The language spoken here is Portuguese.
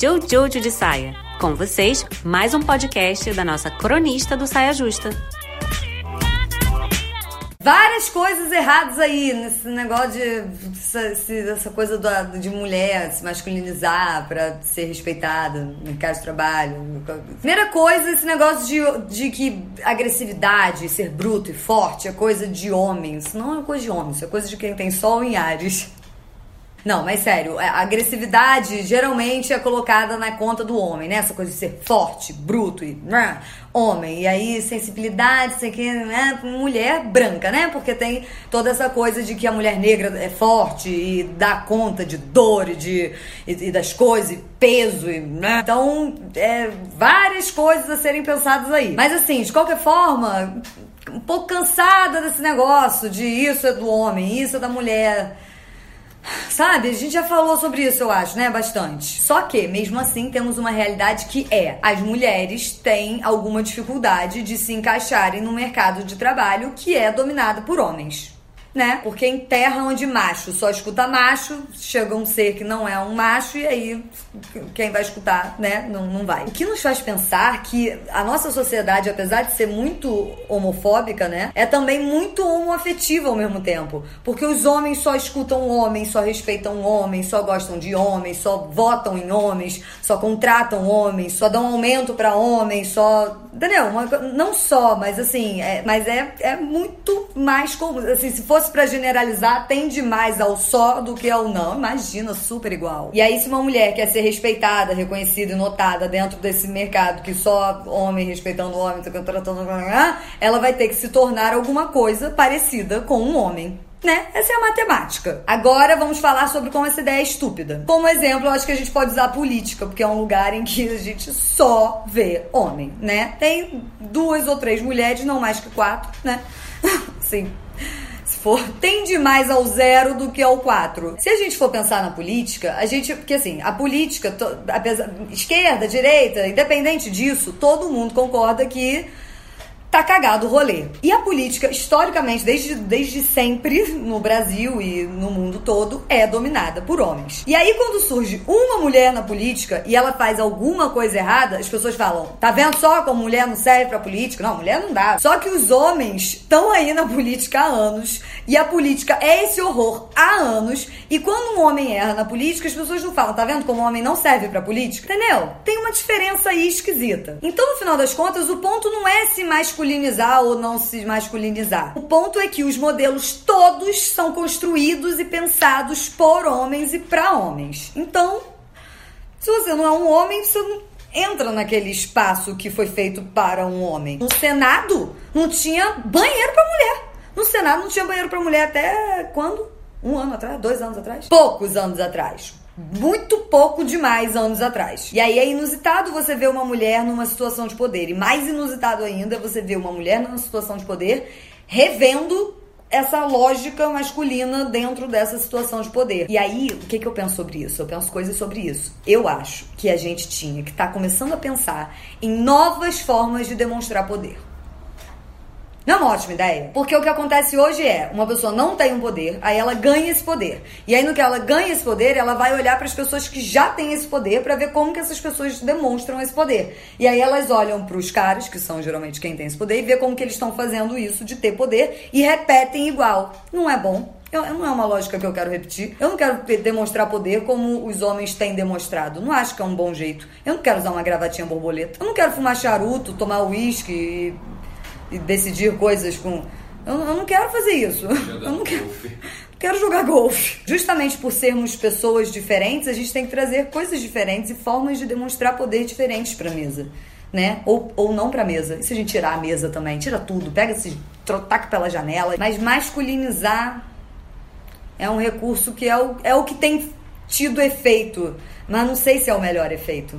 Jojo de Saia. Com vocês, mais um podcast da nossa cronista do Saia Justa. Várias coisas erradas aí nesse negócio de essa, coisa de mulher se masculinizar para ser respeitada no mercado de trabalho. Primeira coisa, esse negócio de, de que agressividade, ser bruto e forte é coisa de homem. Isso não é coisa de homem, isso é coisa de quem tem sol em Ares. Não, mas sério, a agressividade geralmente é colocada na conta do homem, né? Essa coisa de ser forte, bruto e né? homem. E aí, sensibilidade, sei que, né? Mulher branca, né? Porque tem toda essa coisa de que a mulher negra é forte e dá conta de dor e, de, e, e das coisas, e peso, e, né? Então, é, várias coisas a serem pensadas aí. Mas assim, de qualquer forma, um pouco cansada desse negócio de isso é do homem, isso é da mulher. Sabe, a gente já falou sobre isso, eu acho, né? Bastante. Só que, mesmo assim, temos uma realidade que é: as mulheres têm alguma dificuldade de se encaixarem no mercado de trabalho que é dominado por homens né? Porque em terra onde macho só escuta macho, chega um ser que não é um macho e aí quem vai escutar, né, não, não vai. O que nos faz pensar que a nossa sociedade, apesar de ser muito homofóbica, né, é também muito homoafetiva ao mesmo tempo. Porque os homens só escutam homens, só respeitam homens, só gostam de homens, só votam em homens, só contratam homens, só dão aumento para homens, só. Entendeu? não só, mas assim, é, mas é, é muito mais comum. Assim, se for fosse para generalizar, tende mais ao só do que ao não. Imagina, super igual. E aí, se uma mulher quer ser respeitada, reconhecida e notada dentro desse mercado que só homem respeitando homem, tratando, ela vai ter que se tornar alguma coisa parecida com um homem né? Essa é a matemática. Agora vamos falar sobre como essa ideia é estúpida. Como exemplo, eu acho que a gente pode usar a política, porque é um lugar em que a gente só vê homem, né? Tem duas ou três mulheres, não mais que quatro, né? Sim for, tende mais ao zero do que ao quatro. Se a gente for pensar na política, a gente. Porque assim, a política, apesar, esquerda, direita, independente disso, todo mundo concorda que tá cagado o rolê. E a política, historicamente, desde, desde sempre, no Brasil e no mundo todo, é dominada por homens. E aí, quando surge uma mulher na política e ela faz alguma coisa errada, as pessoas falam: tá vendo só como mulher não serve pra política? Não, mulher não dá. Só que os homens estão aí na política há anos e a política é esse horror há anos. E quando um homem erra na política, as pessoas não falam: tá vendo como homem não serve pra política? Entendeu? Tem uma diferença aí esquisita. Então, no final das contas, o ponto não é se mais masculinizar ou não se masculinizar. O ponto é que os modelos todos são construídos e pensados por homens e para homens. Então, se você não é um homem, você não entra naquele espaço que foi feito para um homem. No Senado não tinha banheiro para mulher. No Senado não tinha banheiro para mulher até quando? Um ano atrás? Dois anos atrás? Poucos anos atrás muito pouco demais anos atrás. E aí é inusitado você ver uma mulher numa situação de poder. E mais inusitado ainda você ver uma mulher numa situação de poder revendo essa lógica masculina dentro dessa situação de poder. E aí, o que, que eu penso sobre isso? Eu penso coisas sobre isso. Eu acho que a gente tinha que estar tá começando a pensar em novas formas de demonstrar poder. Não é uma ótima ideia? Porque o que acontece hoje é, uma pessoa não tem um poder, aí ela ganha esse poder. E aí no que ela ganha esse poder, ela vai olhar para as pessoas que já têm esse poder para ver como que essas pessoas demonstram esse poder. E aí elas olham para os caras, que são geralmente quem tem esse poder, e vê como que eles estão fazendo isso de ter poder e repetem igual. Não é bom. Eu, não é uma lógica que eu quero repetir. Eu não quero demonstrar poder como os homens têm demonstrado. Não acho que é um bom jeito. Eu não quero usar uma gravatinha borboleta. Eu não quero fumar charuto, tomar uísque e decidir coisas com. Eu, eu não quero fazer isso. Eu não quero, quero jogar golfe. Justamente por sermos pessoas diferentes, a gente tem que trazer coisas diferentes e formas de demonstrar poder diferentes para mesa. Né? Ou, ou não pra mesa. E se a gente tirar a mesa também? Tira tudo, pega esse. taca pela janela. Mas masculinizar é um recurso que é o, é o que tem tido efeito. Mas não sei se é o melhor efeito.